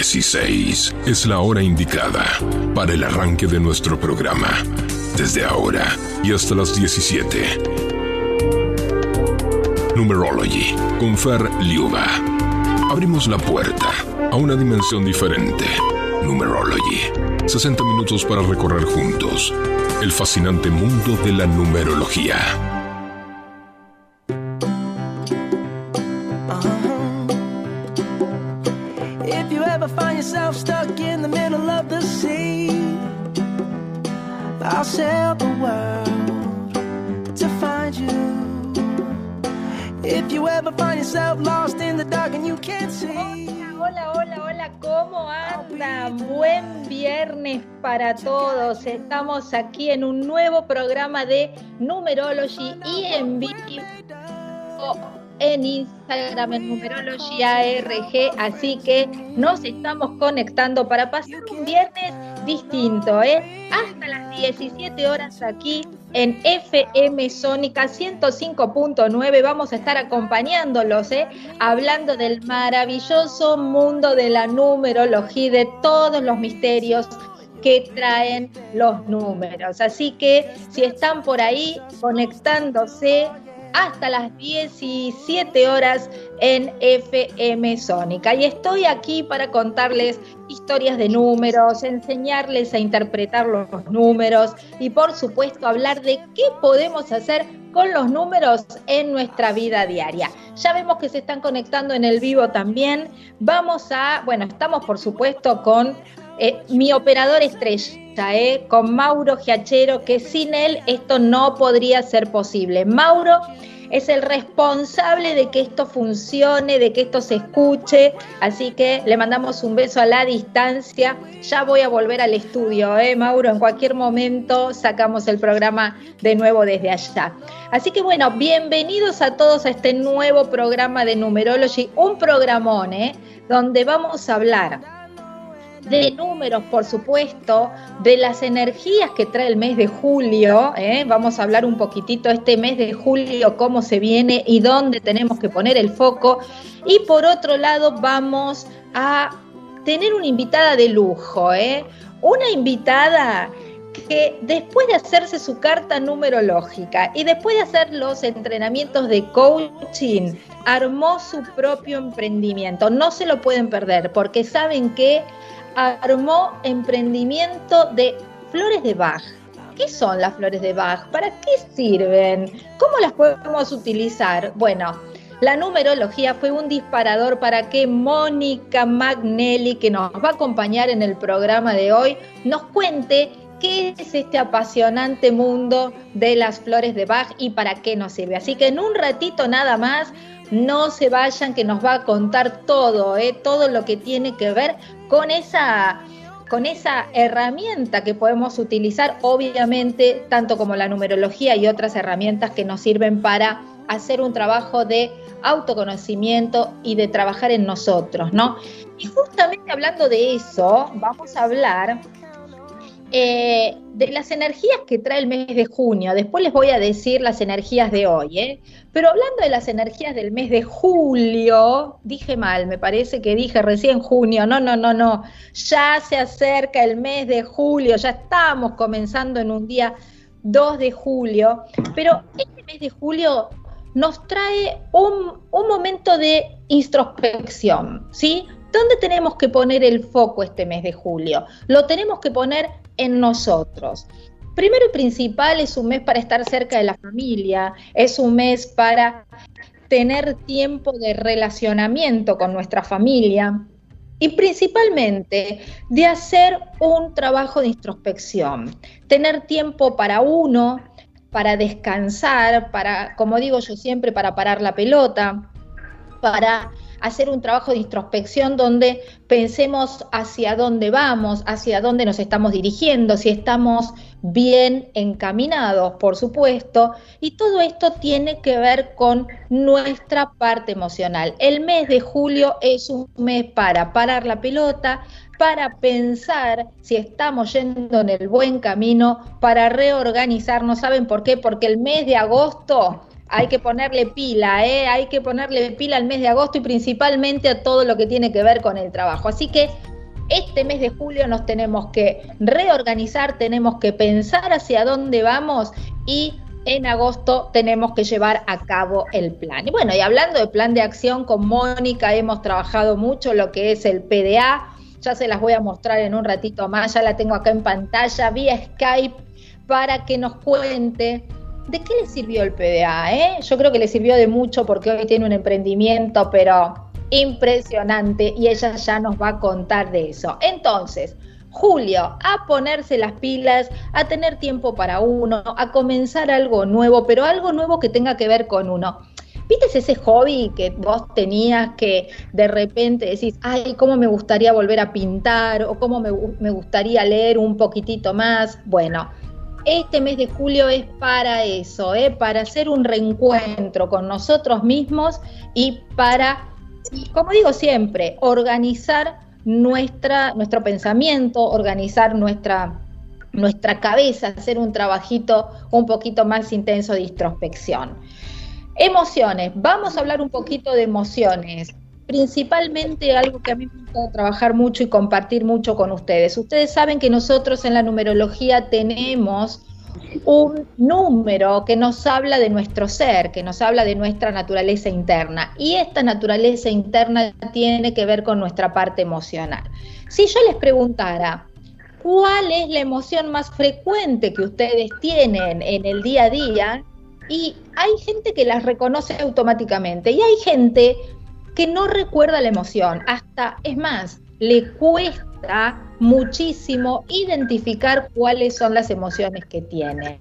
16 es la hora indicada para el arranque de nuestro programa. Desde ahora y hasta las 17. Numerology con Fer Liuba. Abrimos la puerta a una dimensión diferente. Numerology. 60 minutos para recorrer juntos el fascinante mundo de la numerología. Yourself stuck in the middle of the sea, I'll sail the world to find you. If you ever find yourself lost in the dark and you can't see. Hola, hola, hola, ¿cómo andan? Buen viernes para todos. Estamos aquí en un nuevo programa de Numerology y en vivo en Instagram en Numerology ARG, así que nos estamos conectando para pasar un viernes distinto, ¿eh? Hasta las 17 horas aquí en FM Sónica 105.9 vamos a estar acompañándolos, ¿eh? Hablando del maravilloso mundo de la numerología y de todos los misterios que traen los números. Así que si están por ahí conectándose, hasta las 17 horas en FM Sónica. Y estoy aquí para contarles historias de números, enseñarles a interpretar los números y por supuesto hablar de qué podemos hacer con los números en nuestra vida diaria. Ya vemos que se están conectando en el vivo también. Vamos a, bueno, estamos por supuesto con eh, mi operador estrella, eh, con Mauro Giachero, que sin él esto no podría ser posible. Mauro es el responsable de que esto funcione, de que esto se escuche, así que le mandamos un beso a la distancia. Ya voy a volver al estudio, ¿eh, Mauro? En cualquier momento sacamos el programa de nuevo desde allá. Así que bueno, bienvenidos a todos a este nuevo programa de Numerology, un programón, ¿eh? Donde vamos a hablar de números, por supuesto, de las energías que trae el mes de julio. ¿eh? Vamos a hablar un poquitito este mes de julio, cómo se viene y dónde tenemos que poner el foco. Y por otro lado, vamos a tener una invitada de lujo, ¿eh? una invitada que después de hacerse su carta numerológica y después de hacer los entrenamientos de coaching, armó su propio emprendimiento. No se lo pueden perder porque saben que armó emprendimiento de flores de Bach. ¿Qué son las flores de Bach? ¿Para qué sirven? ¿Cómo las podemos utilizar? Bueno, la numerología fue un disparador para que Mónica Magnelli, que nos va a acompañar en el programa de hoy, nos cuente qué es este apasionante mundo de las flores de Bach y para qué nos sirve. Así que en un ratito nada más no se vayan, que nos va a contar todo, ¿eh? todo lo que tiene que ver con esa, con esa herramienta que podemos utilizar, obviamente, tanto como la numerología y otras herramientas que nos sirven para hacer un trabajo de autoconocimiento y de trabajar en nosotros, ¿no? Y justamente hablando de eso, vamos a hablar eh, de las energías que trae el mes de junio. Después les voy a decir las energías de hoy, ¿eh? Pero hablando de las energías del mes de julio, dije mal, me parece que dije recién junio. No, no, no, no. Ya se acerca el mes de julio, ya estamos comenzando en un día 2 de julio. Pero este mes de julio nos trae un, un momento de introspección, ¿sí? ¿Dónde tenemos que poner el foco este mes de julio? Lo tenemos que poner en nosotros. Primero y principal es un mes para estar cerca de la familia, es un mes para tener tiempo de relacionamiento con nuestra familia y principalmente de hacer un trabajo de introspección, tener tiempo para uno, para descansar, para, como digo yo siempre, para parar la pelota, para hacer un trabajo de introspección donde pensemos hacia dónde vamos, hacia dónde nos estamos dirigiendo, si estamos bien encaminados, por supuesto, y todo esto tiene que ver con nuestra parte emocional. El mes de julio es un mes para parar la pelota, para pensar si estamos yendo en el buen camino, para reorganizarnos. ¿Saben por qué? Porque el mes de agosto hay que ponerle pila, ¿eh? hay que ponerle pila al mes de agosto y principalmente a todo lo que tiene que ver con el trabajo. Así que este mes de julio nos tenemos que reorganizar, tenemos que pensar hacia dónde vamos y en agosto tenemos que llevar a cabo el plan. Y bueno, y hablando de plan de acción con Mónica, hemos trabajado mucho lo que es el PDA, ya se las voy a mostrar en un ratito más, ya la tengo acá en pantalla vía Skype para que nos cuente de qué le sirvió el PDA. ¿eh? Yo creo que le sirvió de mucho porque hoy tiene un emprendimiento, pero impresionante y ella ya nos va a contar de eso. Entonces, Julio, a ponerse las pilas, a tener tiempo para uno, a comenzar algo nuevo, pero algo nuevo que tenga que ver con uno. ¿Viste ese hobby que vos tenías que de repente decís, ay, cómo me gustaría volver a pintar o cómo me, me gustaría leer un poquitito más? Bueno, este mes de julio es para eso, ¿eh? para hacer un reencuentro con nosotros mismos y para, como digo siempre, organizar nuestra, nuestro pensamiento, organizar nuestra, nuestra cabeza, hacer un trabajito un poquito más intenso de introspección. Emociones, vamos a hablar un poquito de emociones, principalmente algo que a mí me gusta trabajar mucho y compartir mucho con ustedes. Ustedes saben que nosotros en la numerología tenemos un número que nos habla de nuestro ser, que nos habla de nuestra naturaleza interna. Y esta naturaleza interna tiene que ver con nuestra parte emocional. Si yo les preguntara, ¿cuál es la emoción más frecuente que ustedes tienen en el día a día? y hay gente que las reconoce automáticamente y hay gente que no recuerda la emoción, hasta, es más, le cuesta muchísimo identificar cuáles son las emociones que tiene.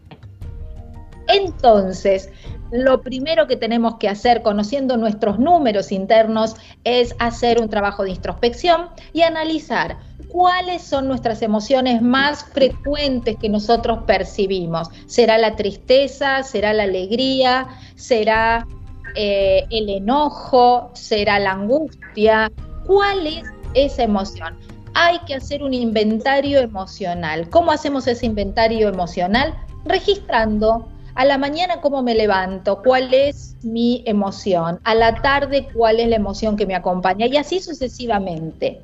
Entonces, lo primero que tenemos que hacer, conociendo nuestros números internos, es hacer un trabajo de introspección y analizar cuáles son nuestras emociones más frecuentes que nosotros percibimos. ¿Será la tristeza? ¿Será la alegría? ¿Será eh, el enojo? ¿Será la angustia? ¿Cuál es esa emoción? Hay que hacer un inventario emocional. ¿Cómo hacemos ese inventario emocional? Registrando a la mañana cómo me levanto, cuál es mi emoción, a la tarde cuál es la emoción que me acompaña y así sucesivamente.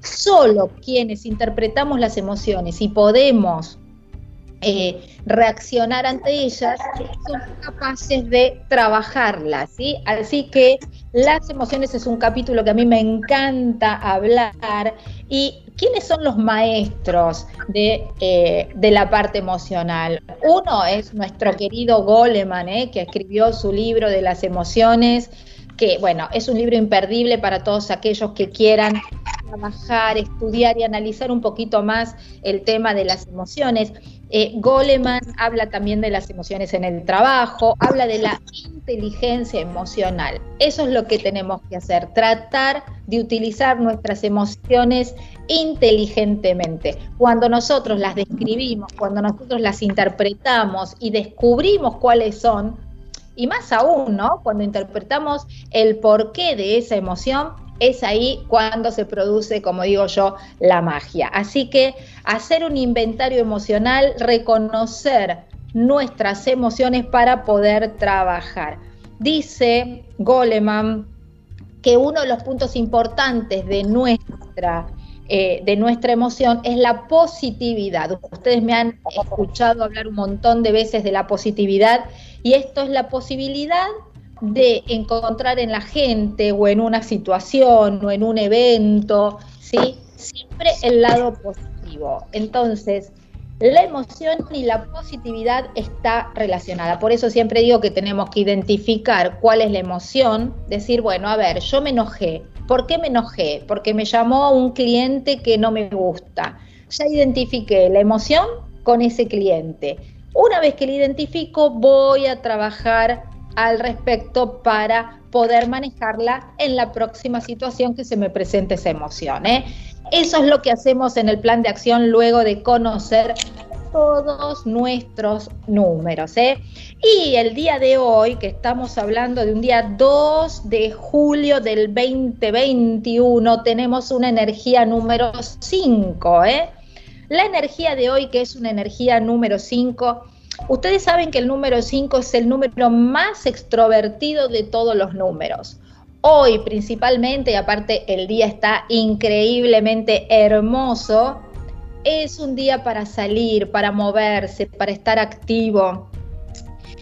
Solo quienes interpretamos las emociones y podemos eh, reaccionar ante ellas, somos capaces de trabajarlas, ¿sí? Así que las emociones es un capítulo que a mí me encanta hablar. ¿Y quiénes son los maestros de, eh, de la parte emocional? Uno es nuestro querido Goleman, ¿eh? que escribió su libro de las emociones, que bueno, es un libro imperdible para todos aquellos que quieran trabajar, estudiar y analizar un poquito más el tema de las emociones. Eh, Goleman habla también de las emociones en el trabajo, habla de la inteligencia emocional. Eso es lo que tenemos que hacer, tratar de utilizar nuestras emociones inteligentemente. Cuando nosotros las describimos, cuando nosotros las interpretamos y descubrimos cuáles son, y más aún, ¿no? Cuando interpretamos el porqué de esa emoción, es ahí cuando se produce, como digo yo, la magia. Así que hacer un inventario emocional, reconocer nuestras emociones para poder trabajar. Dice Goleman que uno de los puntos importantes de nuestra eh, de nuestra emoción es la positividad. Ustedes me han escuchado hablar un montón de veces de la positividad y esto es la posibilidad de encontrar en la gente o en una situación o en un evento, ¿sí? siempre el lado positivo. Entonces, la emoción y la positividad está relacionada. Por eso siempre digo que tenemos que identificar cuál es la emoción, decir, bueno, a ver, yo me enojé. ¿Por qué me enojé? Porque me llamó un cliente que no me gusta. Ya identifiqué la emoción con ese cliente. Una vez que la identifico, voy a trabajar al respecto para poder manejarla en la próxima situación que se me presente esa emoción. ¿eh? Eso es lo que hacemos en el plan de acción luego de conocer todos nuestros números. ¿eh? Y el día de hoy, que estamos hablando de un día 2 de julio del 2021, tenemos una energía número 5. ¿eh? La energía de hoy, que es una energía número 5, ustedes saben que el número 5 es el número más extrovertido de todos los números. Hoy principalmente, y aparte el día está increíblemente hermoso, es un día para salir, para moverse, para estar activo.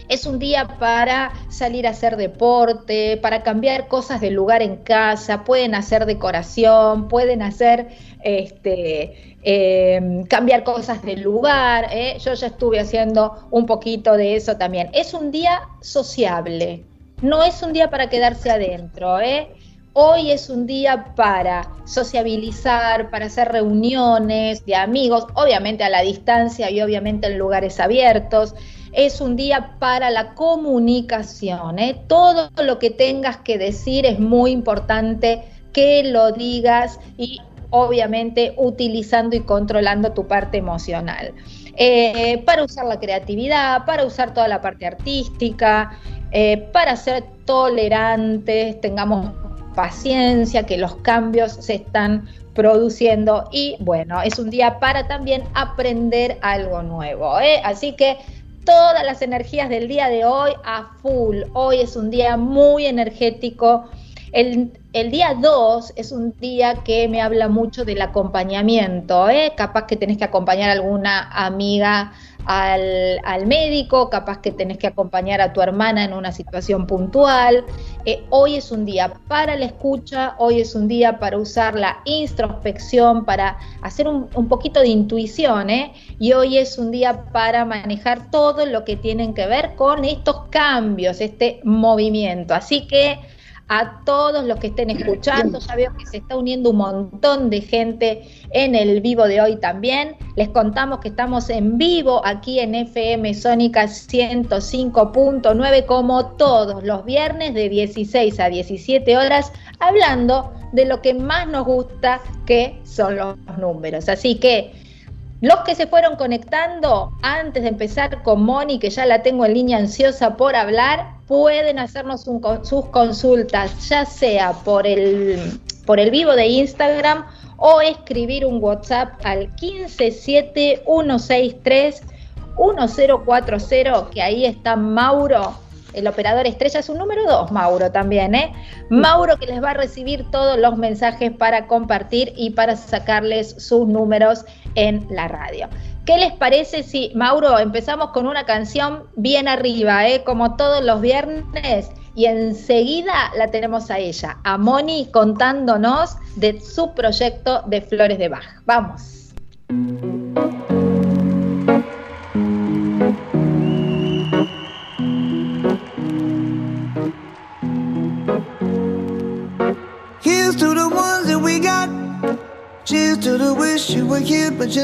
Es un día para salir a hacer deporte, para cambiar cosas de lugar en casa, pueden hacer decoración, pueden hacer este, em, cambiar cosas de lugar. ¿eh? Yo ya estuve haciendo un poquito de eso también. Es un día sociable, no es un día para quedarse adentro. ¿eh? Hoy es un día para sociabilizar, para hacer reuniones de amigos, obviamente a la distancia y obviamente en lugares abiertos. Es un día para la comunicación. ¿eh? Todo lo que tengas que decir es muy importante que lo digas y obviamente utilizando y controlando tu parte emocional. Eh, para usar la creatividad, para usar toda la parte artística, eh, para ser tolerantes, tengamos paciencia, que los cambios se están produciendo y bueno, es un día para también aprender algo nuevo. ¿eh? Así que todas las energías del día de hoy a full. Hoy es un día muy energético. El, día 2 es un día que me habla mucho del acompañamiento. ¿eh? Capaz que tenés que acompañar a alguna amiga al, médico, capaz que tenés que acompañar a tu hermana en una situación puntual. Eh, hoy es un día para la escucha, hoy es un día para usar la introspección, para hacer un, un poquito de intuición, ¿eh? y hoy es un día para manejar todo lo que tienen que ver con estos cambios, este movimiento. Así que a todos los que estén escuchando. Ya veo que se está uniendo un montón de gente en el vivo de hoy también. Les contamos que estamos en vivo aquí en FM Sónica 105.9 como todos los viernes de 16 a 17 horas hablando de lo que más nos gusta que son los números. Así que los que se fueron conectando antes de empezar con Moni, que ya la tengo en línea ansiosa por hablar, pueden hacernos sus consultas, ya sea por el, vivo de Instagram o escribir un WhatsApp al 1571631040, que ahí está Mauro el operador estrella es un número 2, Mauro también, ¿eh? Mauro que les va a recibir todos los mensajes para compartir y para sacarles sus números en la radio. ¿Qué les parece si, Mauro, empezamos con una canción bien arriba, ¿eh? como todos los viernes? Y enseguida la tenemos a ella, a Moni, contándonos de su proyecto de Flores de Bach. Vamos.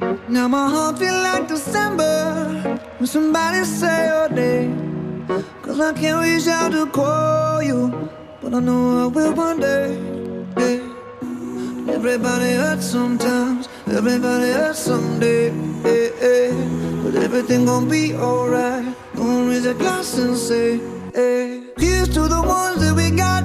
Now my heart feel like December when somebody say your name. Cause I can't reach out to call you, but I know I will one day. Yeah. Everybody hurts sometimes, everybody hurts someday. Yeah. But everything gon' be alright. Gonna raise a glass and say, hey. Here's to the ones that we got.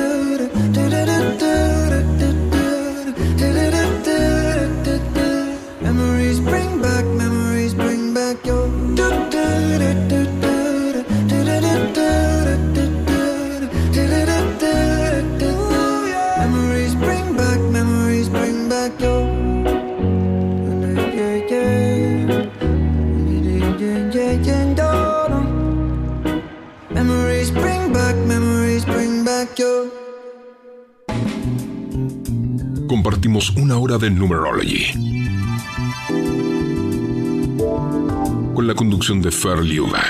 Compartimos una hora de Numerology. Con la conducción de Fer Liuba.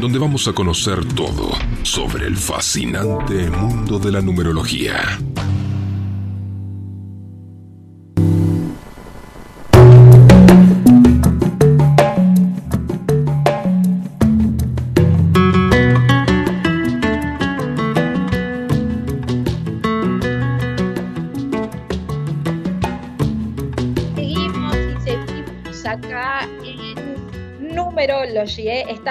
Donde vamos a conocer todo sobre el fascinante mundo de la numerología.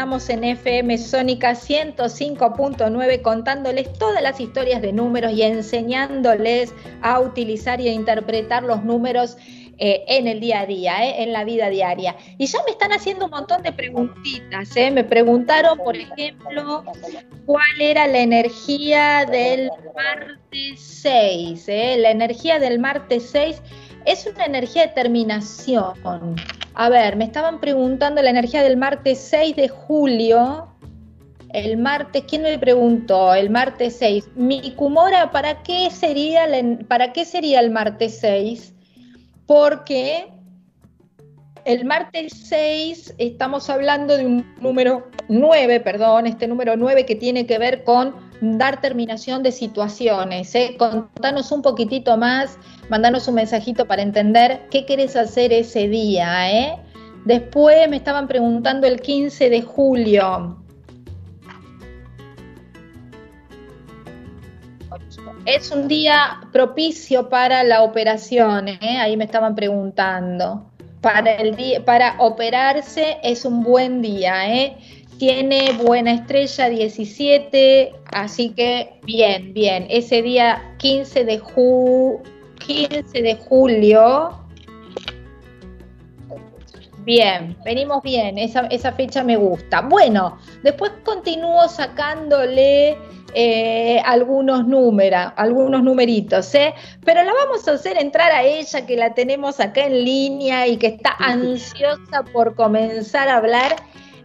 Estamos en FM Sónica 105.9 contándoles todas las historias de números y enseñándoles a utilizar y a interpretar los números eh, en el día a día, ¿eh? en la vida diaria. Y ya me están haciendo un montón de preguntitas. ¿eh? Me preguntaron, por ejemplo, cuál era la energía del martes 6. ¿eh? La energía del martes 6 es una energía de terminación. A ver, me estaban preguntando la energía del martes 6 de julio. El martes, ¿quién me preguntó? El martes 6. Mi Kumora, ¿para qué sería, la- para qué sería el martes 6? Porque el martes 6 estamos hablando de un número 9, perdón, este número 9 que tiene que ver con dar terminación de situaciones. ¿eh? Contanos un poquitito más, mandanos un mensajito para entender qué querés hacer ese día. ¿eh? Después me estaban preguntando el 15 de julio. Es un día propicio para la operación, ¿eh? ahí me estaban preguntando. Para, para operarse es un buen día, ¿eh? Tiene buena estrella 17, así que bien, bien. Ese día 15 de, ju 15 de julio. Bien, venimos bien, esa, esa fecha me gusta. Bueno, después continúo sacándole eh, algunos números, algunos numeritos, ¿eh? pero la vamos a hacer entrar a ella que la tenemos acá en línea y que está ansiosa por comenzar a hablar.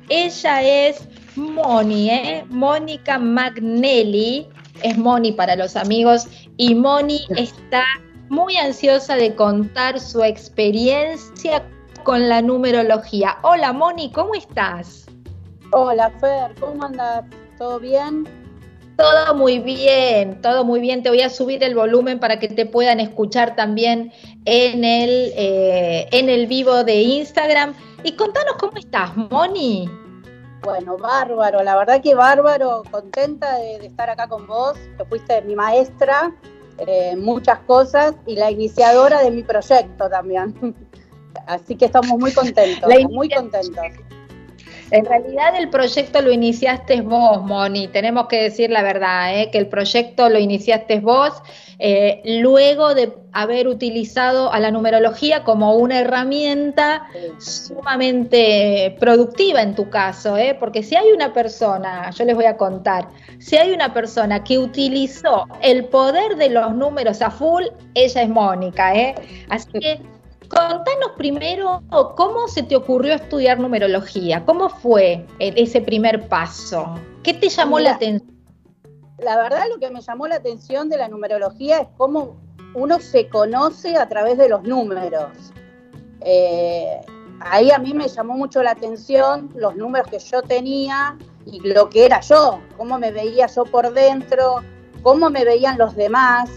Ella es Moni, ¿eh? Mónica Magnelli, es Moni para los amigos, y Moni está muy ansiosa de contar su experiencia con la numerología. Hola Moni, ¿cómo estás? Hola Fer, ¿cómo andas? ¿Todo bien? Todo muy bien, todo muy bien. Te voy a subir el volumen para que te puedan escuchar también en el, eh, en el vivo de Instagram. Y contanos cómo estás, Moni. Bueno, bárbaro, la verdad que bárbaro, contenta de, de estar acá con vos, que fuiste mi maestra eh, en muchas cosas y la iniciadora de mi proyecto también. Así que estamos muy contentos, muy contentos. En realidad el proyecto lo iniciaste vos, Moni. Tenemos que decir la verdad, ¿eh? que el proyecto lo iniciaste vos eh, luego de haber utilizado a la numerología como una herramienta sumamente productiva en tu caso, ¿eh? porque si hay una persona, yo les voy a contar, si hay una persona que utilizó el poder de los números a full, ella es Mónica. ¿eh? Así que contanos primero cómo se te ocurrió estudiar numerología, cómo fue ese primer paso, qué te llamó la atención la verdad lo que me llamó la atención de la numerología es cómo uno se conoce a través de los números. Eh, ahí a mí me llamó mucho la atención los números que yo tenía y lo que era yo, cómo me veía yo por dentro, cómo me veían los demás,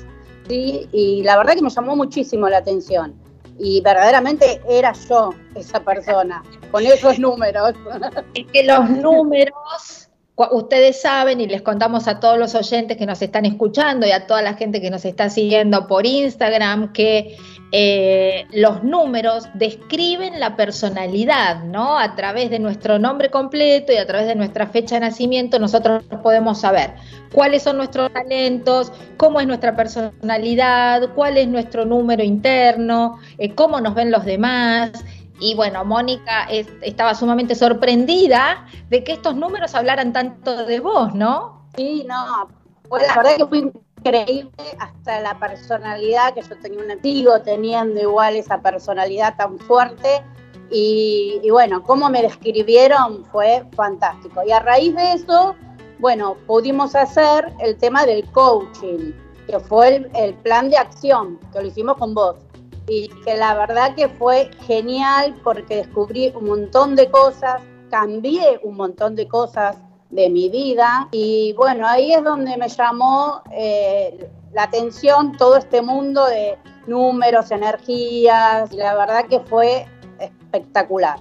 ¿sí? y la verdad que me llamó muchísimo la atención. Y verdaderamente era yo esa persona, con esos números. Es que los números Ustedes saben y les contamos a todos los oyentes que nos están escuchando y a toda la gente que nos está siguiendo por Instagram que eh, los números describen la personalidad, ¿no? A través de nuestro nombre completo y a través de nuestra fecha de nacimiento nosotros podemos saber cuáles son nuestros talentos, cómo es nuestra personalidad, cuál es nuestro número interno, eh, cómo nos ven los demás. Y bueno, Mónica estaba sumamente sorprendida de que estos números hablaran tanto de vos, ¿no? Sí, no, pues la verdad que fue increíble hasta la personalidad que yo tenía un antiguo teniendo igual esa personalidad tan fuerte. Y, bueno, cómo me describieron fue fantástico. Y a raíz de eso, bueno, pudimos hacer el tema del coaching, que fue el plan de acción, que lo hicimos con vos y que la verdad que fue genial porque descubrí un montón de cosas, cambié un montón de cosas de mi vida y bueno, ahí es donde me llamó eh, la atención todo este mundo de números, energías, y la verdad que fue espectacular.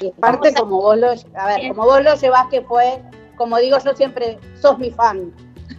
Y parte como vos lo, a ver, como vos lo llevas que fue, como digo yo siempre, sos mi fan.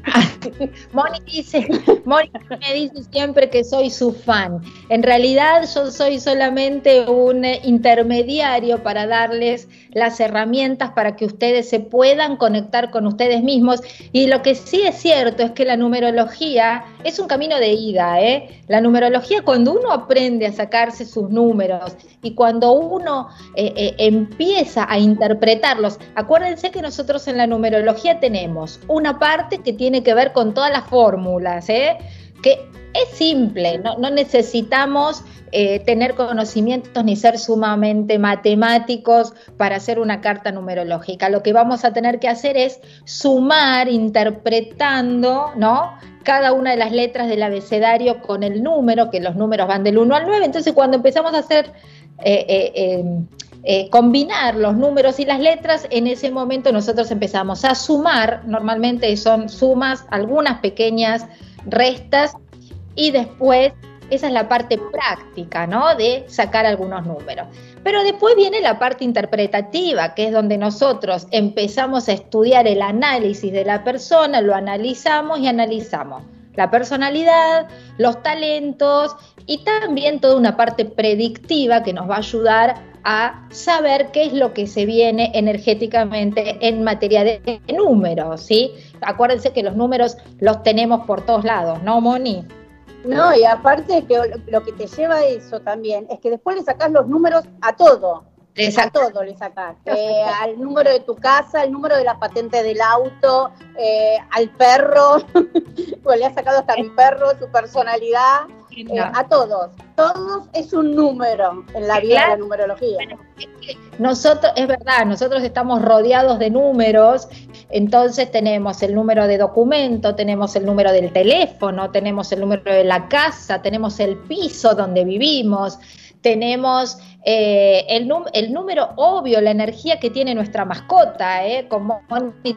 Moni dice, me dice siempre que soy su fan. En realidad yo soy solamente un intermediario para darles las herramientas para que ustedes se puedan conectar con ustedes mismos. Y lo que sí es cierto es que la numerología es un camino de ida. ¿eh? La numerología cuando uno aprende a sacarse sus números y cuando uno eh, eh, empieza a interpretarlos, acuérdense que nosotros en la numerología tenemos una parte que tiene que ver con todas las fórmulas, ¿eh? que es simple, no, necesitamos eh, tener conocimientos ni ser sumamente matemáticos para hacer una carta numerológica. Lo que vamos a tener que hacer es sumar interpretando, ¿no? Cada una de las letras del abecedario con el número, que los números van del 1 al 9. Entonces, cuando empezamos a hacer eh, combinar los números y las letras, en ese momento nosotros empezamos a sumar, normalmente son sumas, algunas pequeñas restas y después esa es la parte práctica, ¿no? De sacar algunos números. Pero después viene la parte interpretativa, que es donde nosotros empezamos a estudiar el análisis de la persona, lo analizamos y analizamos la personalidad, los talentos y también toda una parte predictiva que nos va a ayudar a saber qué es lo que se viene energéticamente en materia de números, ¿sí? Acuérdense que los números los tenemos por todos lados, ¿no, Moni? No, y aparte que lo que te lleva a eso también es que después le sacás los números a todo. A todo le sacás. Eh, al número de tu casa, al número de la patente del auto, eh, al perro, pues le has sacado hasta mi perro, su personalidad, eh, a todos. Todos es un número en la vida de la numerología. Nosotros, es verdad, nosotros estamos rodeados de números, entonces tenemos el número de documento, tenemos el número del teléfono, tenemos el número de la casa, tenemos el piso donde vivimos, tenemos eh, el, el, número obvio, la energía que tiene nuestra mascota, ¿eh? como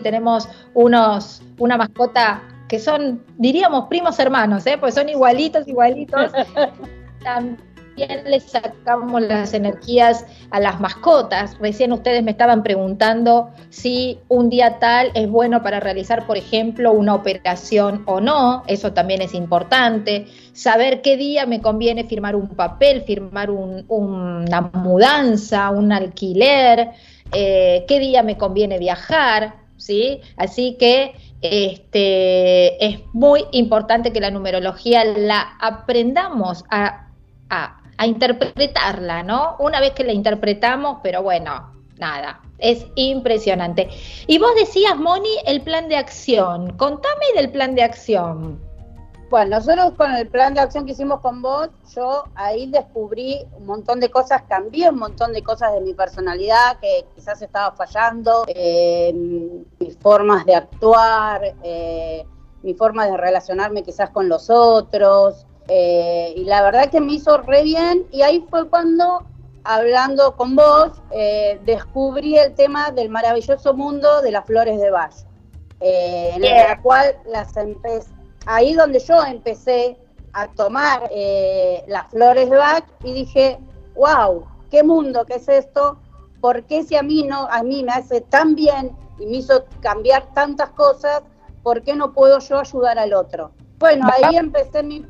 tenemos unos, una mascota que son, diríamos, primos hermanos, ¿eh? pues son igualitos, igualitos. También les sacamos las energías a las mascotas. Recién ustedes me estaban preguntando si un día tal es bueno para realizar, por ejemplo, una operación o no. Eso también es importante. Saber qué día me conviene firmar un papel, firmar una mudanza, un alquiler. eh, qué día me conviene viajar, ¿sí? Así que este, es muy importante que la numerología la aprendamos a, a, a interpretarla, ¿no? Una vez que la interpretamos, pero bueno, nada, es impresionante. Y vos decías, Moni, el plan de acción. Contame del plan de acción. Bueno, nosotros con el plan de acción que hicimos con vos, yo ahí descubrí un montón de cosas, cambié un montón de cosas de mi personalidad que quizás estaba fallando, eh, mis formas de actuar, eh, mi forma de relacionarme quizás con los otros. Eh, y la verdad que me hizo re bien y ahí fue cuando hablando con vos, eh, descubrí el tema del maravilloso mundo de las flores de eh, en la cual las empecé, ahí donde yo empecé a tomar eh, las flores de Bach y dije, wow, qué mundo que es esto, ¿por qué si a mí no, a mí me hace tan bien y me hizo cambiar tantas cosas, ¿por qué no puedo yo ayudar al otro? Bueno, ahí empecé mi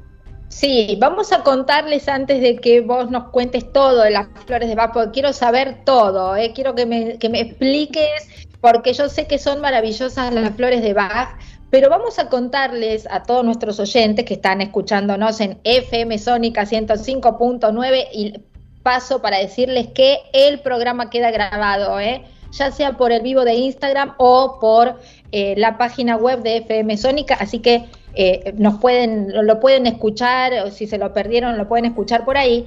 Sí, vamos a contarles antes de que vos nos cuentes todo de las flores de Bach, porque quiero saber todo, ¿eh? quiero que me, que me expliques, porque yo sé que son maravillosas las flores de Bach, pero vamos a contarles a todos nuestros oyentes que están escuchándonos en FM Sónica 105.9 y paso para decirles que el programa queda grabado, ¿eh? ya sea por el vivo de Instagram o por eh, la página web de FM Sónica, así que eh, nos pueden, lo pueden escuchar, o si se lo perdieron, lo pueden escuchar por ahí.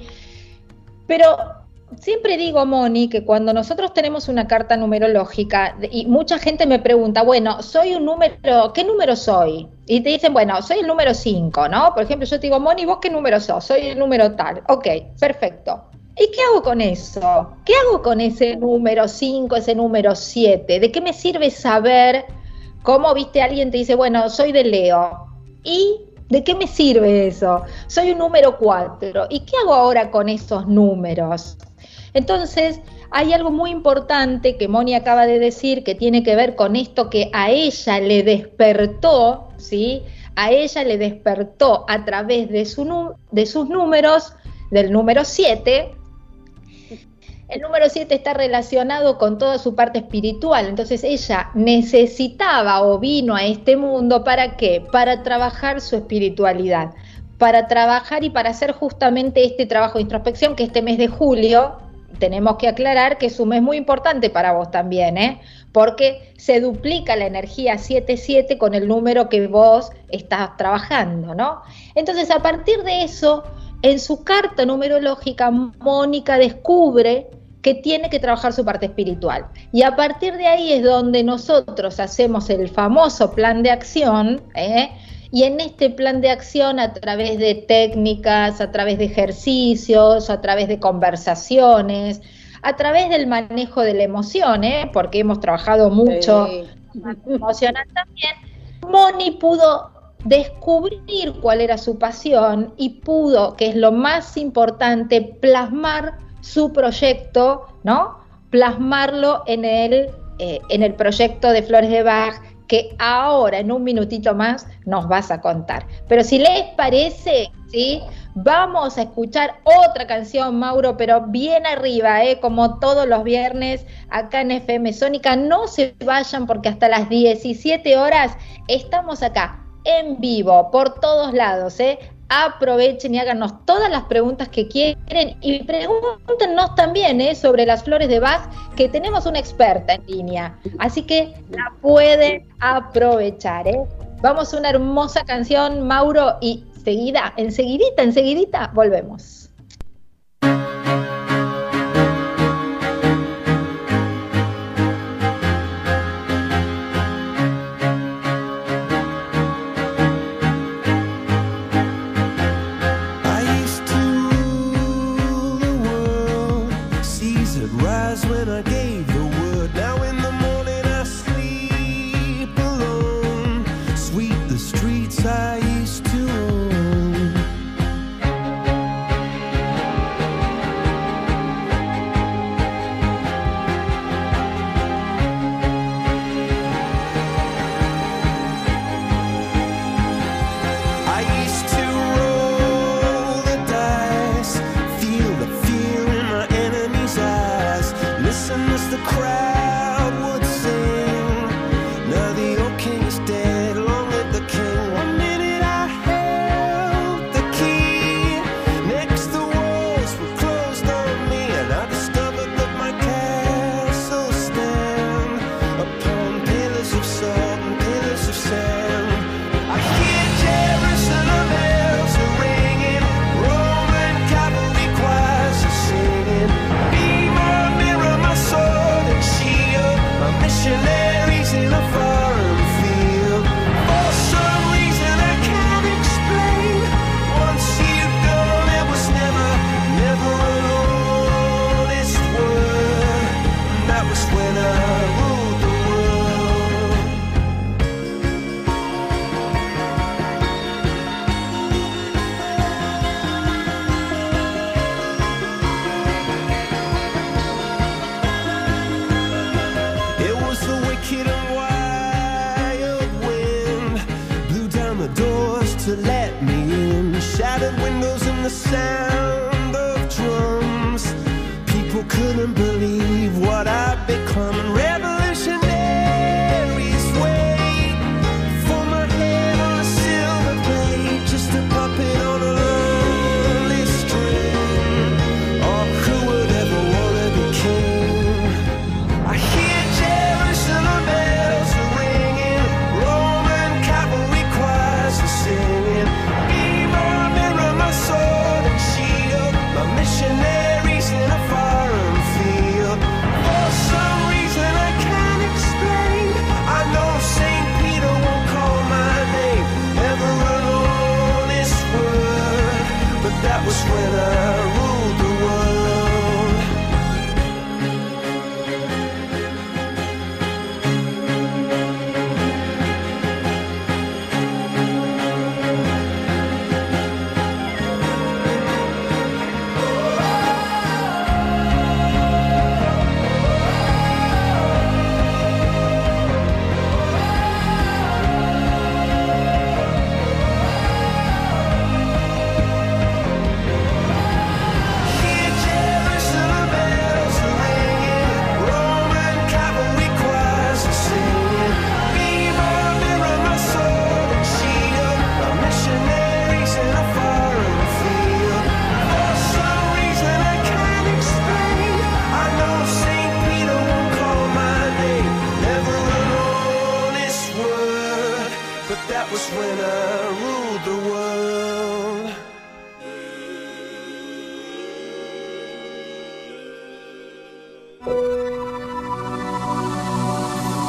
Pero siempre digo, Moni, que cuando nosotros tenemos una carta numerológica y mucha gente me pregunta, bueno, soy un número, ¿qué número soy? Y te dicen, bueno, soy el número 5, ¿no? Por ejemplo, yo te digo, Moni, ¿vos qué número sos? Soy el número tal. Ok, perfecto. ¿Y qué hago con eso? ¿Qué hago con ese número 5, ese número 7? ¿De qué me sirve saber cómo, viste, alguien te dice, bueno, soy de Leo? ¿Y de qué me sirve eso? Soy un número 4. ¿Y qué hago ahora con esos números? Entonces, hay algo muy importante que Moni acaba de decir que tiene que ver con esto que a ella le despertó, ¿sí? A ella le despertó a través de, su, de sus números, del número 7, el número 7 está relacionado con toda su parte espiritual, entonces ella necesitaba o vino a este mundo para qué? Para trabajar su espiritualidad, para trabajar y para hacer justamente este trabajo de introspección que este mes de julio tenemos que aclarar que es muy importante para vos también, ¿eh? porque se duplica la energía 77 con el número que vos estás trabajando, ¿no? Entonces, a partir de eso, en su carta numerológica, Mónica descubre que tiene que trabajar su parte espiritual. Y a partir de ahí es donde nosotros hacemos el famoso plan de acción, ¿eh? Y en este plan de acción a través de técnicas, a través de ejercicios, a través de conversaciones, a través del manejo de la emoción, ¿eh? porque hemos trabajado mucho emocional también, Moni pudo descubrir cuál era su pasión y pudo, que es lo más importante, plasmar su proyecto, ¿no? Plasmarlo en el, eh, en el proyecto de Flores de Bach que ahora en un minutito más nos vas a contar. Pero si les parece, ¿sí? Vamos a escuchar otra canción, Mauro, pero bien arriba, ¿eh? como todos los viernes acá en FM Sónica. No se vayan porque hasta las 17 horas estamos acá en vivo por todos lados, ¿eh? Aprovechen y háganos todas las preguntas que quieren y pregúntenos también ¿eh? sobre las flores de Bach, que tenemos una experta en línea, así que la pueden aprovechar. ¿eh? Vamos a una hermosa canción, Mauro, y seguida, enseguidita, enseguidita, volvemos.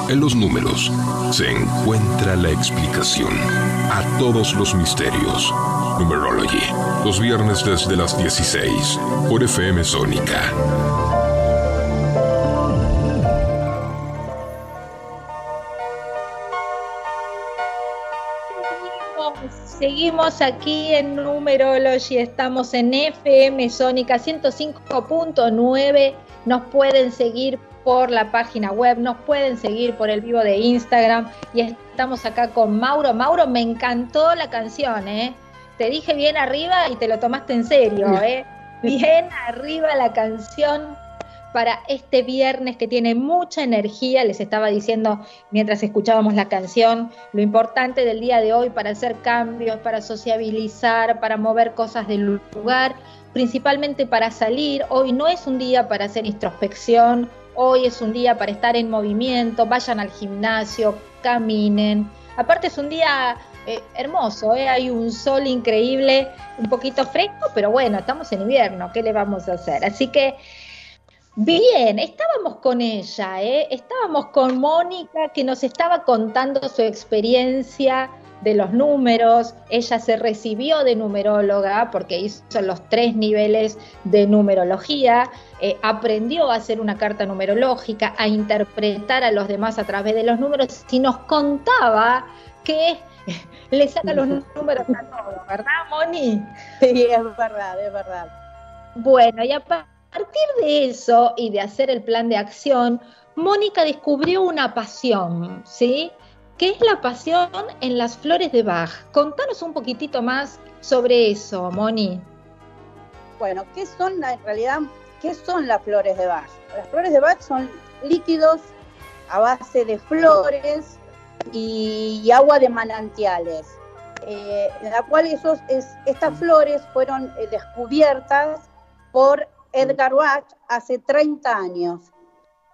En los números se encuentra la explicación a todos los misterios. Numerology, los viernes desde las 16 por FM Sónica. Seguimos aquí en Numerology, estamos en FM Sónica 105.9. Nos pueden seguir por la página web, nos pueden seguir por el vivo de Instagram y estamos acá con Mauro. Mauro, me encantó la canción, ¿eh? Te dije bien arriba y te lo tomaste en serio, ¿eh? Bien arriba la canción para este viernes que tiene mucha energía. Les estaba diciendo mientras escuchábamos la canción lo importante del día de hoy para hacer cambios, para sociabilizar, para mover cosas del lugar, principalmente para salir. Hoy no es un día para hacer introspección Hoy es un día para estar en movimiento, vayan al gimnasio, caminen. Aparte es un día eh, hermoso, ¿eh? hay un sol increíble, un poquito fresco, pero bueno, estamos en invierno, ¿qué le vamos a hacer? Así que, bien, estábamos con ella, ¿eh? estábamos con Mónica que nos estaba contando su experiencia de los números, ella se recibió de numeróloga porque hizo los tres niveles de numerología, eh, aprendió a hacer una carta numerológica, a interpretar a los demás a través de los números y nos contaba que le saca los números a todos, ¿verdad, Moni? Sí, es verdad, es verdad. Bueno, y a partir de eso y de hacer el plan de acción, Mónica descubrió una pasión, ¿sí? ¿Qué es la pasión en las flores de Bach? Contanos un poquitito más sobre eso, Moni. Bueno, ¿qué son en realidad? ¿Qué son las flores de Bach? Las flores de Bach son líquidos a base de flores y, agua de manantiales, eh, en la cual esos, estas flores fueron eh, descubiertas por Edgar Bach hace 30 años.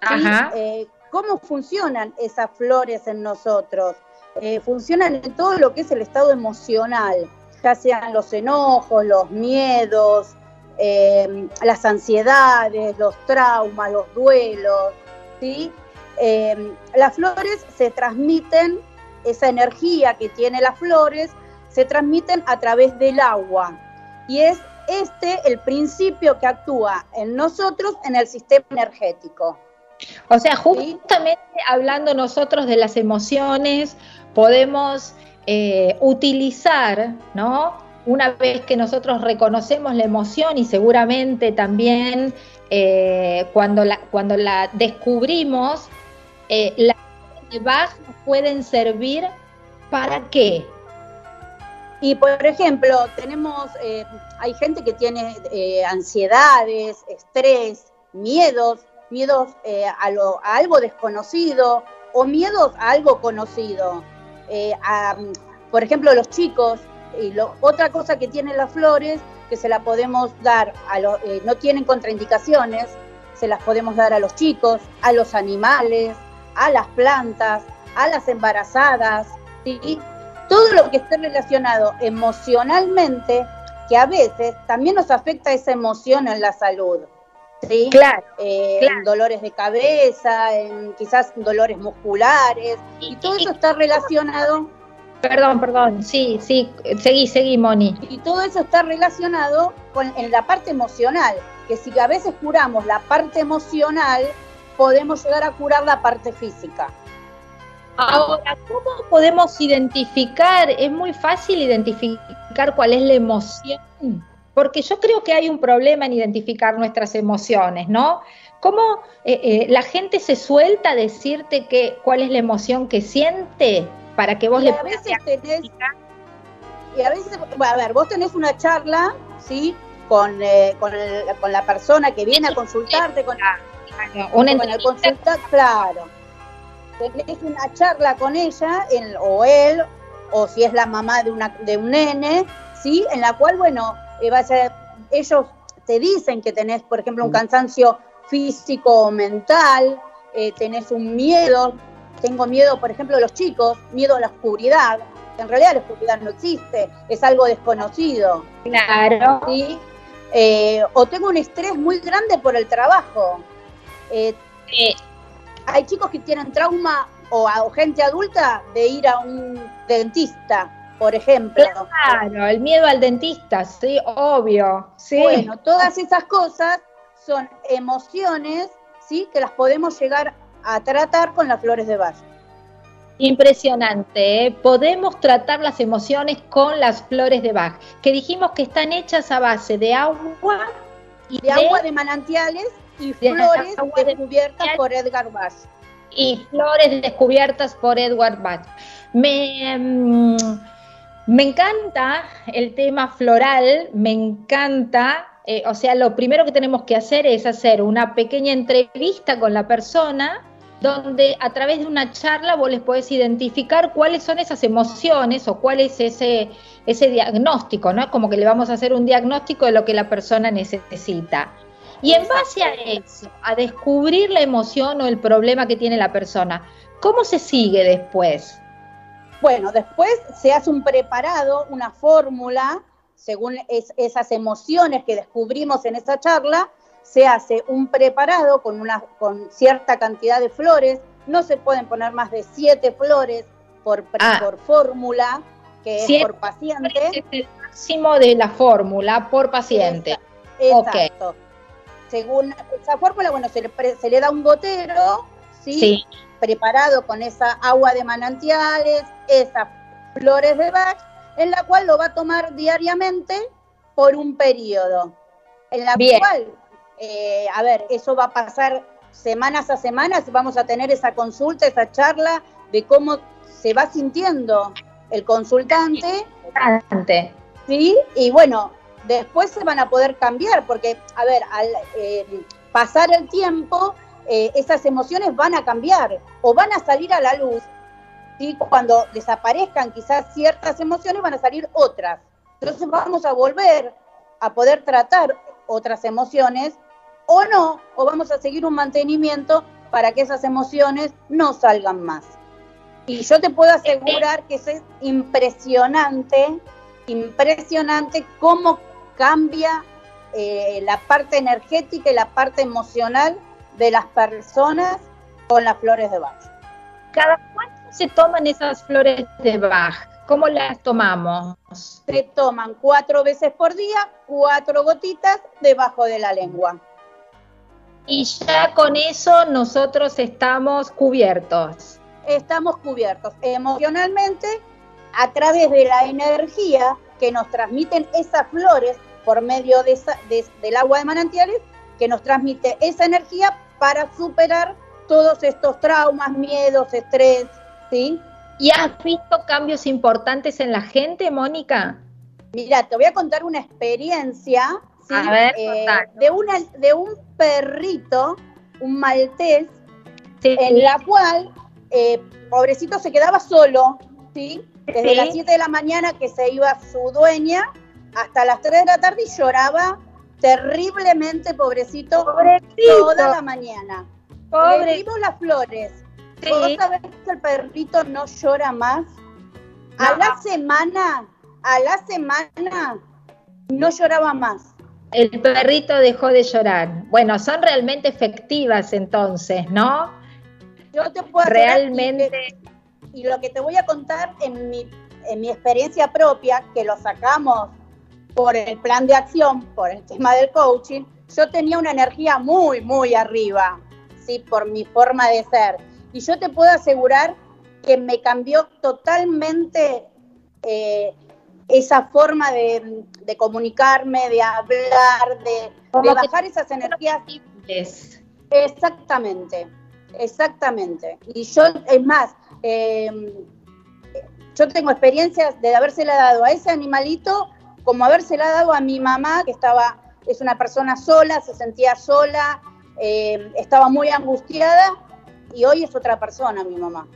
Ajá. Eh, cómo funcionan esas flores en nosotros. Eh, funcionan en todo lo que es el estado emocional, ya sean los enojos, los miedos, eh, las ansiedades, los traumas, los duelos, ¿sí? eh, las flores se transmiten, esa energía que tiene las flores, se transmiten a través del agua. Y es este el principio que actúa en nosotros en el sistema energético. O sea, justamente hablando nosotros de las emociones, podemos eh, utilizar, ¿no? Una vez que nosotros reconocemos la emoción y seguramente también eh, cuando, la, cuando la descubrimos, eh, las de Bach pueden servir para qué? Y por ejemplo, tenemos, eh, hay gente que tiene eh, ansiedades, estrés, miedos, miedos eh, a, algo desconocido o miedos a algo conocido. por ejemplo, los chicos, y otra cosa que tienen las flores, que se la podemos dar, a los, no tienen contraindicaciones, se las podemos dar a los chicos, a los animales, a las plantas, a las embarazadas, todo lo que esté relacionado emocionalmente, que a veces también nos afecta esa emoción en la salud. ¿Sí? Claro, eh, En dolores de cabeza, en quizás dolores musculares, y, todo eso está relacionado. Perdón, perdón, sí, sí, seguí, seguí, Moni. Y todo eso está relacionado con en la parte emocional, que si a veces curamos la parte emocional, podemos llegar a curar la parte física. Ahora, ¿cómo podemos identificar? Es muy fácil identificar cuál es la emoción, porque yo creo que hay un problema en identificar nuestras emociones, ¿no? ¿Cómo eh, eh, la gente se suelta a decirte que, cuál es la emoción que siente para que vos le a veces tenés, Y a veces, bueno, a ver, vos tenés una charla, ¿sí? Con, eh, con, la persona que viene a consultarte, con, una con el consulta, claro tenés una charla con ella, o él, o si es la mamá de, una, de un nene, ¿sí? En la cual, bueno, eh, va a ser, ellos te dicen que tenés, por ejemplo, un cansancio físico o mental, eh, tenés un miedo, tengo miedo, por ejemplo, de los chicos, miedo a la oscuridad, en realidad la oscuridad no existe, es algo desconocido. Claro. ¿sí? Eh, o tengo un estrés muy grande por el trabajo. Eh, hay chicos que tienen trauma o, gente adulta de ir a un dentista, por ejemplo. Claro, el miedo al dentista, sí, obvio. Sí. Bueno, todas esas cosas son emociones, sí, que las podemos llegar a tratar con las flores de Bach. Impresionante, ¿eh? podemos tratar las emociones con las flores de Bach, que dijimos que están hechas a base de agua y de agua de manantiales y flores descubiertas por Edgar Bach. Y flores descubiertas por Edward Bach. Me, mm, me encanta el tema floral, me encanta, eh, o sea, lo primero que tenemos que hacer es hacer una pequeña entrevista con la persona donde a través de una charla vos les podés identificar cuáles son esas emociones o cuál es ese, ese diagnóstico, ¿no? Como que le vamos a hacer un diagnóstico de lo que la persona necesita. Y en base a eso, a descubrir la emoción o el problema que tiene la persona, ¿cómo se sigue después? Bueno, después se hace un preparado, una fórmula, según esas emociones que descubrimos en esa charla, se hace un preparado con, una, con cierta cantidad de flores, no se pueden poner más de siete flores por, ah. por fórmula, que es por paciente. Es el máximo de la fórmula por paciente. Exacto según esa fórmula, bueno, se le, da un gotero, ¿sí? Preparado con esa agua de manantiales, esas flores de Bach, en la cual lo va a tomar diariamente por un periodo. En la cual, eh, a ver, eso va a pasar semanas a semanas, vamos a tener esa consulta, esa charla de cómo se va sintiendo el consultante. Sí, y bueno, después se van a poder cambiar, porque, a ver, al eh, pasar el tiempo, eh, esas emociones van a cambiar o van a salir a la luz. ¿sí? Cuando desaparezcan quizás ciertas emociones, van a salir otras. Entonces vamos a volver a poder tratar otras emociones o no, o vamos a seguir un mantenimiento para que esas emociones no salgan más. Y yo te puedo asegurar que es impresionante, impresionante cómo cambia eh, la parte energética y la parte emocional de las personas con las flores de Bach. ¿Cada cuánto se toman esas flores de Bach? ¿Cómo las tomamos? Se toman cuatro veces por día, cuatro gotitas debajo de la lengua. Y ya con eso nosotros estamos cubiertos. Estamos cubiertos emocionalmente a través de la energía que nos transmiten esas flores por medio de del agua de manantiales, que nos transmite esa energía para superar todos estos traumas, miedos, estrés, ¿sí? ¿Y has visto cambios importantes en la gente, Mónica? Mira, te voy a contar una experiencia eh, de, una, de un perrito, un maltés, en la cual, eh, pobrecito, se quedaba solo, ¿sí? Desde las 7 de la mañana que se iba su dueña hasta las 3 de la tarde y lloraba terriblemente, pobrecito, toda la mañana. Pobre. Le las flores. ¿Vos sabés que el perrito no llora más? A la semana, a la semana, no lloraba más. El perrito dejó de llorar. Bueno, son realmente efectivas entonces, ¿no? Yo te puedo realmente. Y, lo que te voy a contar en mi, en mi experiencia propia, que lo sacamos por el plan de acción, por el tema del coaching, yo tenía una energía muy, muy arriba, ¿sí? Por mi forma de ser. Y yo te puedo asegurar que me cambió totalmente eh, esa forma de, comunicarme, de hablar, de, bajar esas energías. Exactamente, exactamente. Y yo, es más, em, yo tengo experiencias de habérsela dado a ese animalito como habérsela dado a mi mamá, que estaba, es una persona sola, se sentía sola, em, estaba muy angustiada y hoy es otra persona mi mamá.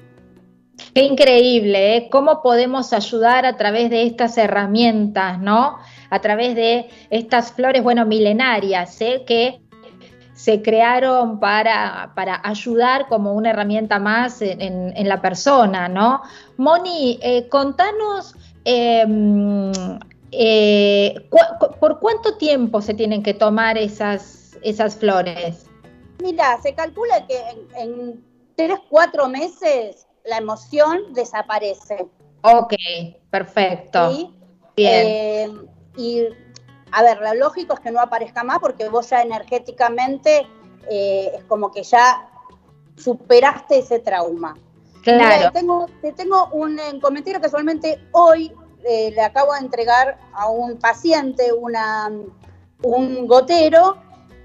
Qué increíble, ¿eh? Cómo podemos ayudar a través de estas herramientas, ¿no? A través de estas flores, bueno, milenarias, ¿eh? Que se crearon para, para ayudar como una herramienta más en, la persona, ¿no? Moni, eh, contanos em, eh, ¿por cuánto tiempo se tienen que tomar esas, esas flores? Mira, se calcula que en, tres, cuatro meses la emoción desaparece. Ok, perfecto. Bien. Eh, y a ver, lo lógico es que no aparezca más porque vos ya energéticamente eh, es como que ya superaste ese trauma. Claro. tengo, te tengo un, comentario que casualmente hoy eh, le acabo de entregar a un paciente una, un gotero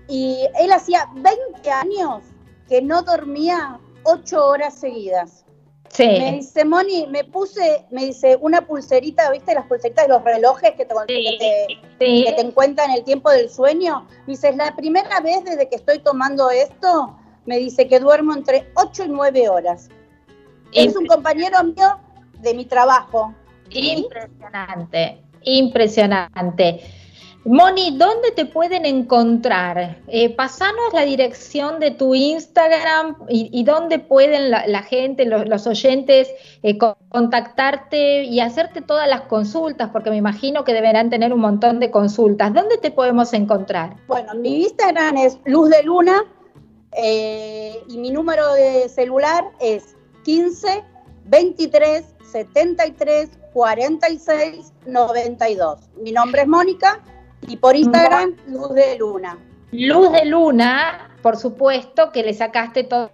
y él hacía 20 años que no dormía 8 horas seguidas. Sí. Me dice, Moni, me puse, me dice, una pulserita, ¿viste las pulseritas de los relojes que te, que te, encuentran el tiempo del sueño? Me dice, es la primera vez desde que estoy tomando esto, me dice que duermo entre 8 y 9 horas. Es un compañero mío de mi trabajo. Impresionante, impresionante. Moni, ¿dónde te pueden encontrar? Eh, pasanos la dirección de tu Instagram y, dónde pueden la, gente, los, oyentes, eh, contactarte y hacerte todas las consultas, porque me imagino que deberán tener un montón de consultas. ¿Dónde te podemos encontrar? Bueno, mi Instagram es Luz de Luna eh, y mi número de celular es 15 23 73 46 92. Mi nombre es Mónica y por Instagram Luz de Luna. Luz de Luna, por supuesto que le sacaste todos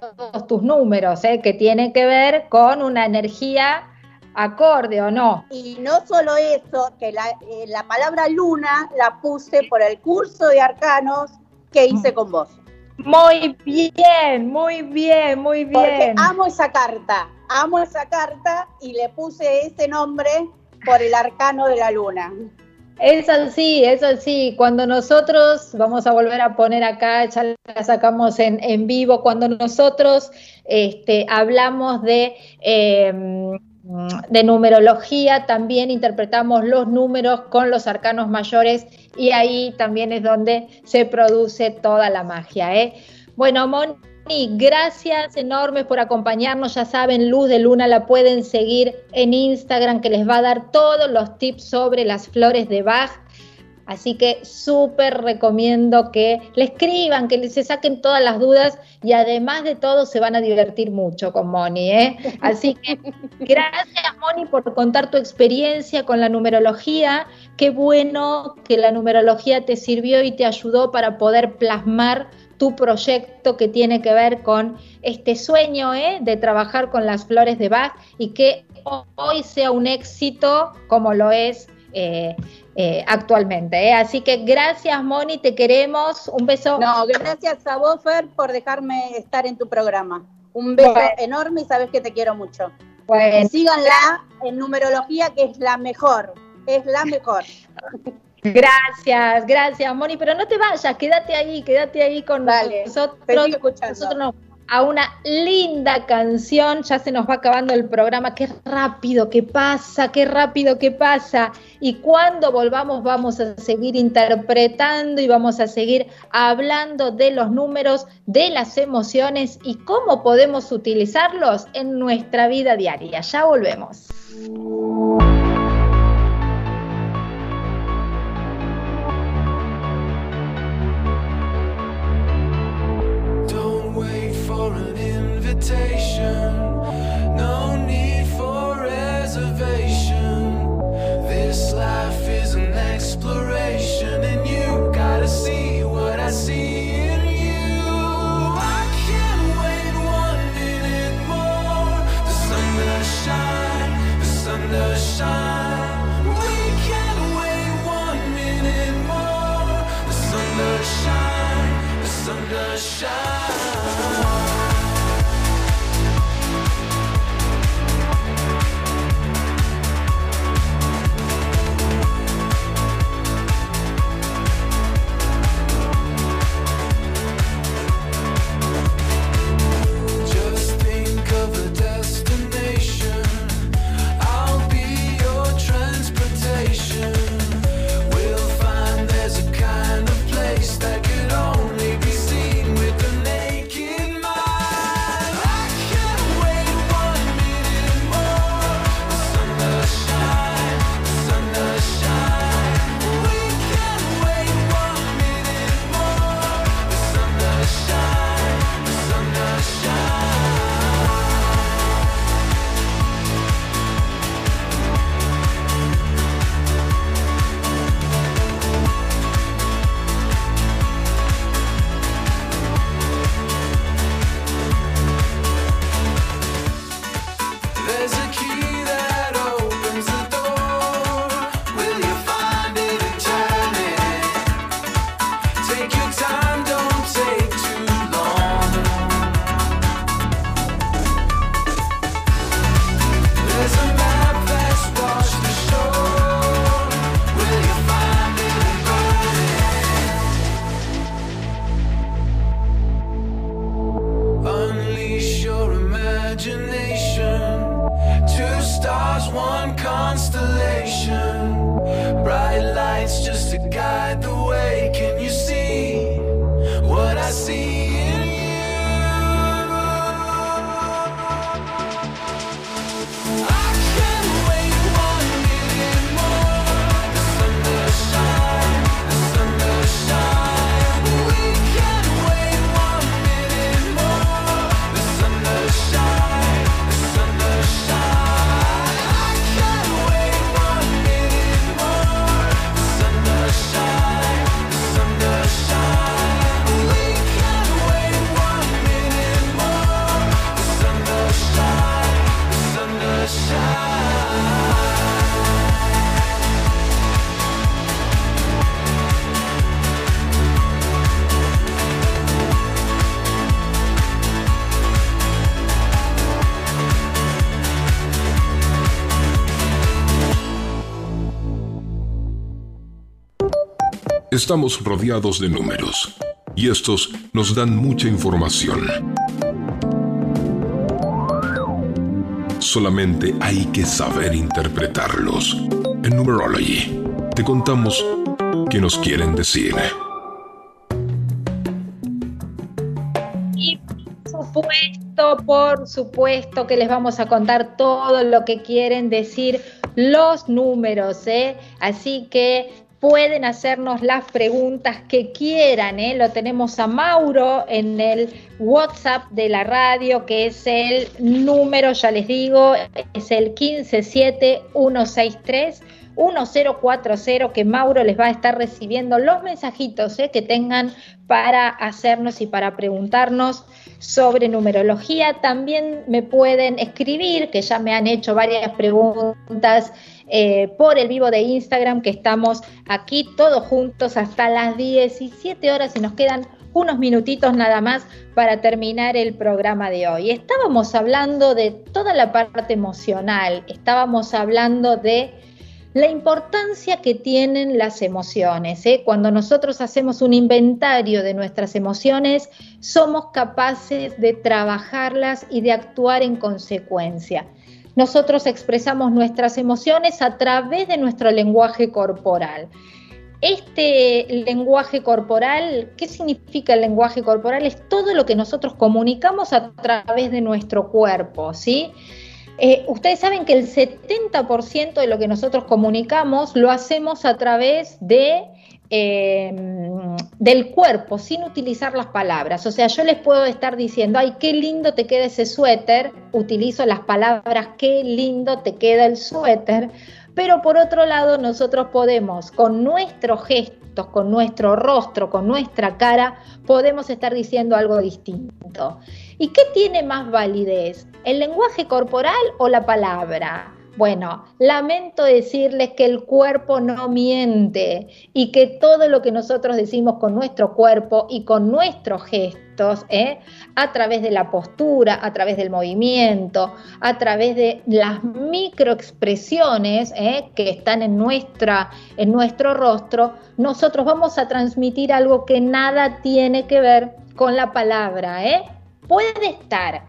tus números, ¿eh? que tienen que ver con una energía acorde o no. Y no solo eso, que la, eh, la palabra luna la puse por el curso de arcanos que hice con vos. Muy bien, muy bien, muy bien. Porque amo esa carta, amo esa carta y le puse ese nombre por el arcano de la luna. Es así, es así. Cuando nosotros, vamos a volver a poner acá, ya la sacamos en, en vivo, cuando nosotros este, hablamos de, em, de numerología, también interpretamos los números con los arcanos mayores y ahí también es donde se produce toda la magia. ¿eh? Bueno, Mon gracias enormes por acompañarnos. Ya saben, Luz de Luna la pueden seguir en Instagram, que les va a dar todos los tips sobre las flores de Bach. Así que súper recomiendo que le escriban, que se saquen todas las dudas y además de todo se van a divertir mucho con Moni. ¿eh? Así que gracias Moni por contar tu experiencia con la numerología. Qué bueno que la numerología te sirvió y te ayudó para poder plasmar tu proyecto que tiene que ver con este sueño ¿eh? de trabajar con las flores de Bach y que hoy sea un éxito como lo es eh, eh, actualmente. Así que gracias, Moni, te queremos. Un beso. No, gracias a vos, Fer, por dejarme estar en tu programa. Un beso enorme y sabes que te quiero mucho. Bueno. Síganla en numerología, que es la mejor. Es la mejor. Gracias, gracias, Moni, pero no te vayas, quédate ahí, quédate ahí con nosotros. Nosotros a una linda canción. Ya se nos va acabando el programa. Qué rápido que pasa, qué rápido que pasa. Y cuando volvamos vamos a seguir interpretando y vamos a seguir hablando de los números, de las emociones y cómo podemos utilizarlos en nuestra vida diaria. Ya volvemos. No Estamos rodeados de números y estos nos dan mucha información. Solamente hay que saber interpretarlos. En Numerology te contamos qué nos quieren decir. Y por supuesto, por supuesto que les vamos a contar todo lo que quieren decir los números, ¿eh? Así que pueden hacernos las preguntas que quieran. ¿eh? Lo tenemos a Mauro en el WhatsApp de la radio, que es el número, ya les digo, es el 157163. 1040 que Mauro les va a estar recibiendo los mensajitos ¿eh? que tengan para hacernos y para preguntarnos sobre numerología. También me pueden escribir, que ya me han hecho varias preguntas eh, por el vivo de Instagram, que estamos aquí todos juntos hasta las 17 horas y nos quedan unos minutitos nada más para terminar el programa de hoy. Estábamos hablando de toda la parte emocional, estábamos hablando de la importancia que tienen las emociones. ¿eh? Cuando nosotros hacemos un inventario de nuestras emociones, somos capaces de trabajarlas y de actuar en consecuencia nosotros expresamos nuestras emociones a través de nuestro lenguaje corporal. Este lenguaje corporal, ¿qué significa el lenguaje corporal? Es todo lo que nosotros comunicamos a través de nuestro cuerpo, ¿sí? Eh, ustedes saben que el 70% de lo que nosotros comunicamos lo hacemos a través de Em, del cuerpo sin utilizar las palabras. O sea, yo les puedo estar diciendo, ay, qué lindo te queda ese suéter, utilizo las palabras, qué lindo te queda el suéter, pero por otro lado nosotros podemos con nuestros gestos, con nuestro rostro, con nuestra cara, podemos estar diciendo algo distinto. ¿Y qué tiene más validez? ¿El lenguaje corporal o la palabra? Bueno, lamento decirles que el cuerpo no miente y que todo lo que nosotros decimos con nuestro cuerpo y con nuestros gestos, ¿eh? a través de la postura, a través del movimiento, a través de las microexpresiones ¿eh? que están en, nuestra, en nuestro rostro, nosotros vamos a transmitir algo que nada tiene que ver con la palabra. ¿eh? Puede estar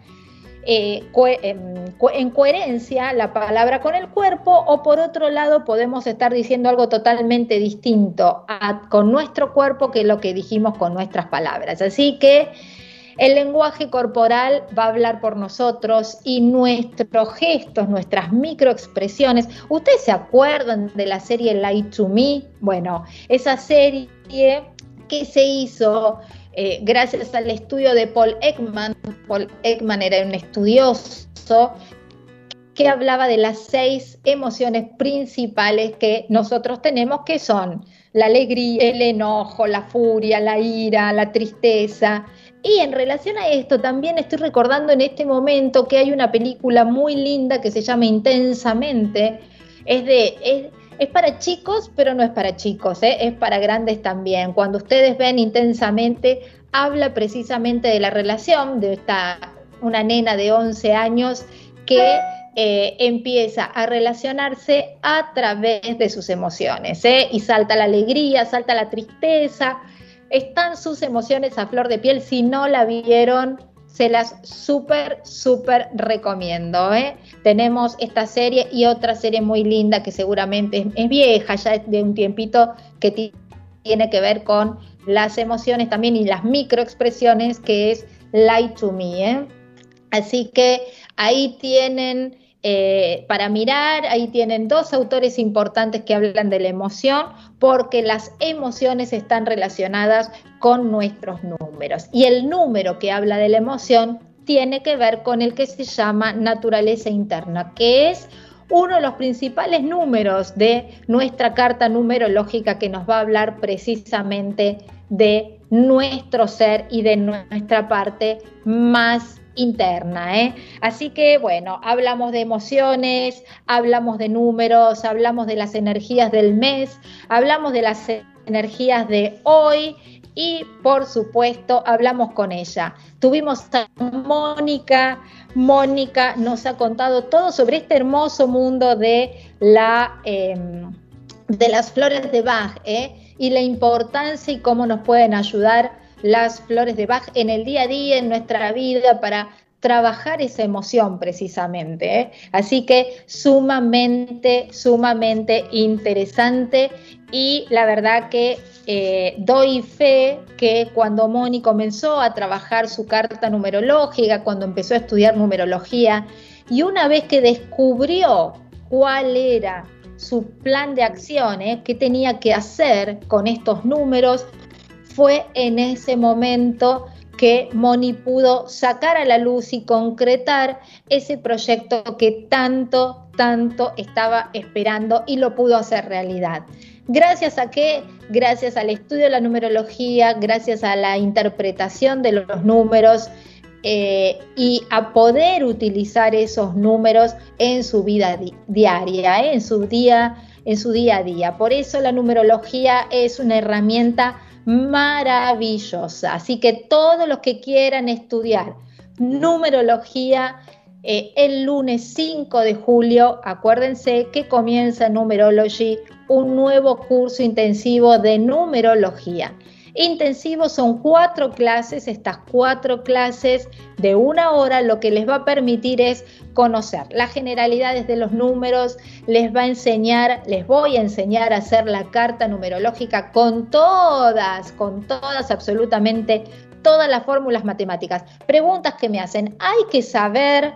eh, em, en coherencia la palabra con el cuerpo o por otro lado podemos estar diciendo algo totalmente distinto con nuestro cuerpo que lo que dijimos con nuestras palabras. Así que el lenguaje corporal va a hablar por nosotros y nuestros gestos, nuestras microexpresiones. ¿Ustedes se acuerdan de la serie Light to Me? Bueno, esa serie que se hizo eh, gracias al estudio de Paul Ekman. Paul Ekman era un estudioso que hablaba de las seis emociones principales que nosotros tenemos, que son la alegría, el enojo, la furia, la ira, la tristeza. Y en relación a esto, también estoy recordando en este momento que hay una película muy linda que se llama Intensamente. Es de, para chicos, pero no es para chicos, ¿eh? es para grandes también. Cuando ustedes ven intensamente, habla precisamente de la relación de esta, una nena de 11 años que eh, empieza a relacionarse a través de sus emociones, ¿eh? y salta la alegría, salta la tristeza, están sus emociones a flor de piel, si no la vieron, se las súper, súper recomiendo. ¿eh? Tenemos esta serie y otra serie muy linda que seguramente es, vieja, ya es de un tiempito, que tiene que ver con las emociones también y las microexpresiones, que es Light to Me. ¿eh? Así que ahí tienen eh, para mirar, ahí tienen dos autores importantes que hablan de la emoción, porque las emociones están relacionadas con nuestros números. Y el número que habla de la emoción tiene que ver con el que se llama naturaleza interna, que es uno de los principales números de nuestra carta numerológica que nos va a hablar precisamente de nuestro ser y de nuestra parte más interna. ¿eh? Así que bueno, hablamos de emociones, hablamos de números, hablamos de las energías del mes, hablamos de las energías de hoy y por supuesto hablamos con ella. Tuvimos a Mónica, Mónica nos ha contado todo sobre este hermoso mundo de, la, em, de las flores de Bach ¿eh? y la importancia y cómo nos pueden ayudar las flores de Bach en el día a día, en nuestra vida, para trabajar esa emoción precisamente. ¿eh? Así que sumamente, sumamente interesante y la verdad que eh, doy fe que cuando Moni comenzó a trabajar su carta numerológica, cuando empezó a estudiar numerología, y una vez que descubrió cuál era su plan de acción, ¿eh? qué tenía que hacer con estos números, fue en ese momento que Moni pudo sacar a la luz y concretar ese proyecto que tanto, tanto estaba esperando y lo pudo hacer realidad. Gracias a qué? Gracias al estudio de la numerología, gracias a la interpretación de los números eh, y a poder utilizar esos números en su vida diaria, eh, en, su día, en su día a día. Por eso la numerología es una herramienta maravillosa. Así que todos los que quieran estudiar numerología, eh, el lunes 5 de julio, acuérdense que comienza Numerology, un nuevo curso intensivo de numerología. Intensivo son cuatro clases, estas cuatro clases de una hora lo que les va a permitir es conocer las generalidades de los números, les va a enseñar, les voy a enseñar a hacer la carta numerológica con todas, con todas, absolutamente todas las fórmulas matemáticas. Preguntas que me hacen, hay que saber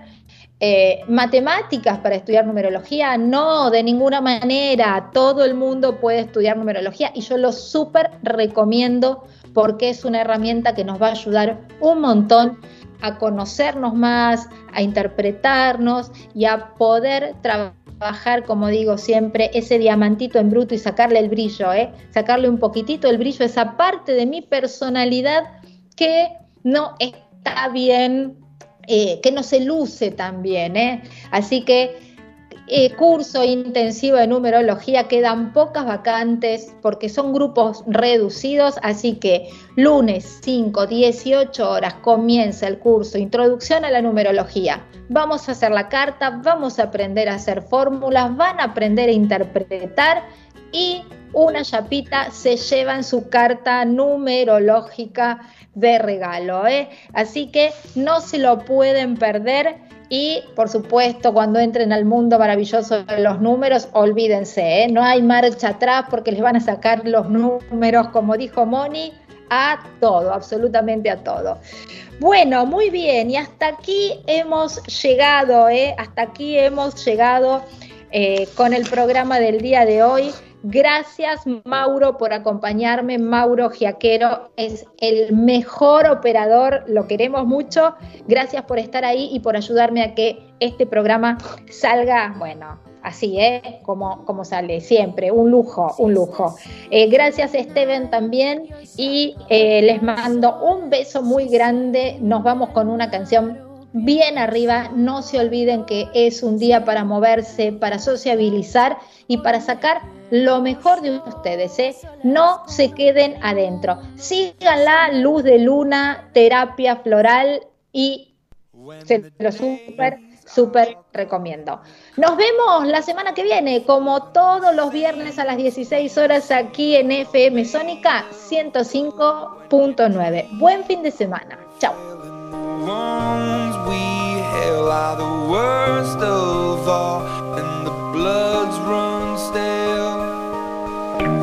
eh, matemáticas para estudiar numerología, no, de ninguna manera. Todo el mundo puede estudiar numerología y yo lo súper recomiendo porque es una herramienta que nos va a ayudar un montón a conocernos más, a interpretarnos y a poder trabajar, como digo siempre, ese diamantito en bruto y sacarle el brillo, ¿eh? sacarle un poquitito el brillo, esa parte de mi personalidad que no está bien eh, que no se luce también. ¿eh? Así que eh, curso intensivo de numerología, quedan pocas vacantes porque son grupos reducidos, así que lunes 5, 18 horas comienza el curso Introducción a la Numerología. Vamos a hacer la carta, vamos a aprender a hacer fórmulas, van a aprender a interpretar y una chapita se lleva en su carta numerológica de regalo. ¿eh? Así que no se lo pueden perder. Y por supuesto, cuando entren al mundo maravilloso de los números, olvídense, ¿eh? no hay marcha atrás porque les van a sacar los números, como dijo Moni, a todo, absolutamente a todo. Bueno, muy bien, y hasta aquí hemos llegado, ¿eh? hasta aquí hemos llegado con el programa del día de hoy. Gracias Mauro por acompañarme. Mauro Giaquero es el mejor operador, lo queremos mucho. Gracias por estar ahí y por ayudarme a que este programa salga, bueno, así, ¿eh? Como, como sale siempre, un lujo, un lujo. Eh, gracias Steven también y eh, les mando un beso muy grande. Nos vamos con una canción bien arriba. No se olviden que es un día para moverse, para sociabilizar y para sacar lo mejor de ustedes, ¿eh? No se queden adentro. Sigan la luz de luna, terapia floral y se lo súper, súper recomiendo. Nos vemos la semana que viene, como todos los viernes a las 16 horas aquí en FM Sónica 105.9. Buen fin de semana. Chao.